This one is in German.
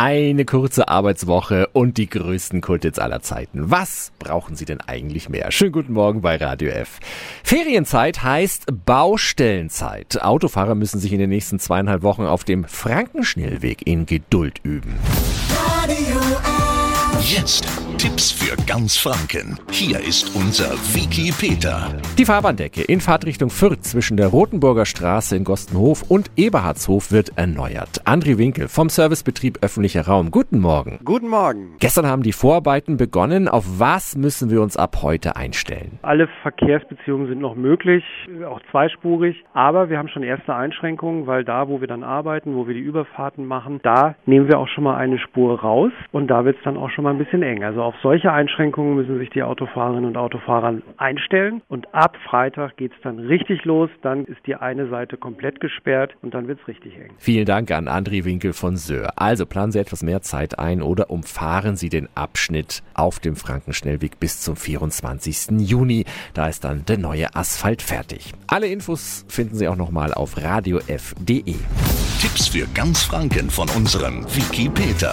Eine kurze Arbeitswoche und die größten Kultits aller Zeiten. Was brauchen Sie denn eigentlich mehr? Schönen guten Morgen bei Radio F. Ferienzeit heißt Baustellenzeit. Autofahrer müssen sich in den nächsten zweieinhalb Wochen auf dem Frankenschnellweg in Geduld üben. Radio F. Jetzt Tipps für ganz Franken. Hier ist unser Wiki Peter. Die Fahrbahndecke in Fahrtrichtung Fürth zwischen der Rotenburger Straße in Gostenhof und Eberhardshof wird erneuert. André Winkel vom Servicebetrieb Öffentlicher Raum. Guten Morgen. Guten Morgen. Gestern haben die Vorarbeiten begonnen. Auf was müssen wir uns ab heute einstellen? Alle Verkehrsbeziehungen sind noch möglich, auch zweispurig, aber wir haben schon erste Einschränkungen, weil da, wo wir dann arbeiten, wo wir die Überfahrten machen, da nehmen wir auch schon mal eine Spur raus und da wird es dann auch schon mal ein bisschen eng. Also auf solche Einschränkungen müssen sich die Autofahrerinnen und Autofahrer einstellen und ab Freitag geht es dann richtig los, dann ist die eine Seite komplett gesperrt und dann wird es richtig eng. Vielen Dank an André Winkel von Söhr. Also planen Sie etwas mehr Zeit ein oder umfahren Sie den Abschnitt auf dem Frankenschnellweg bis zum 24. Juni. Da ist dann der neue Asphalt fertig. Alle Infos finden Sie auch nochmal auf radiof.de. Tipps für ganz Franken von unserem Wiki Peter.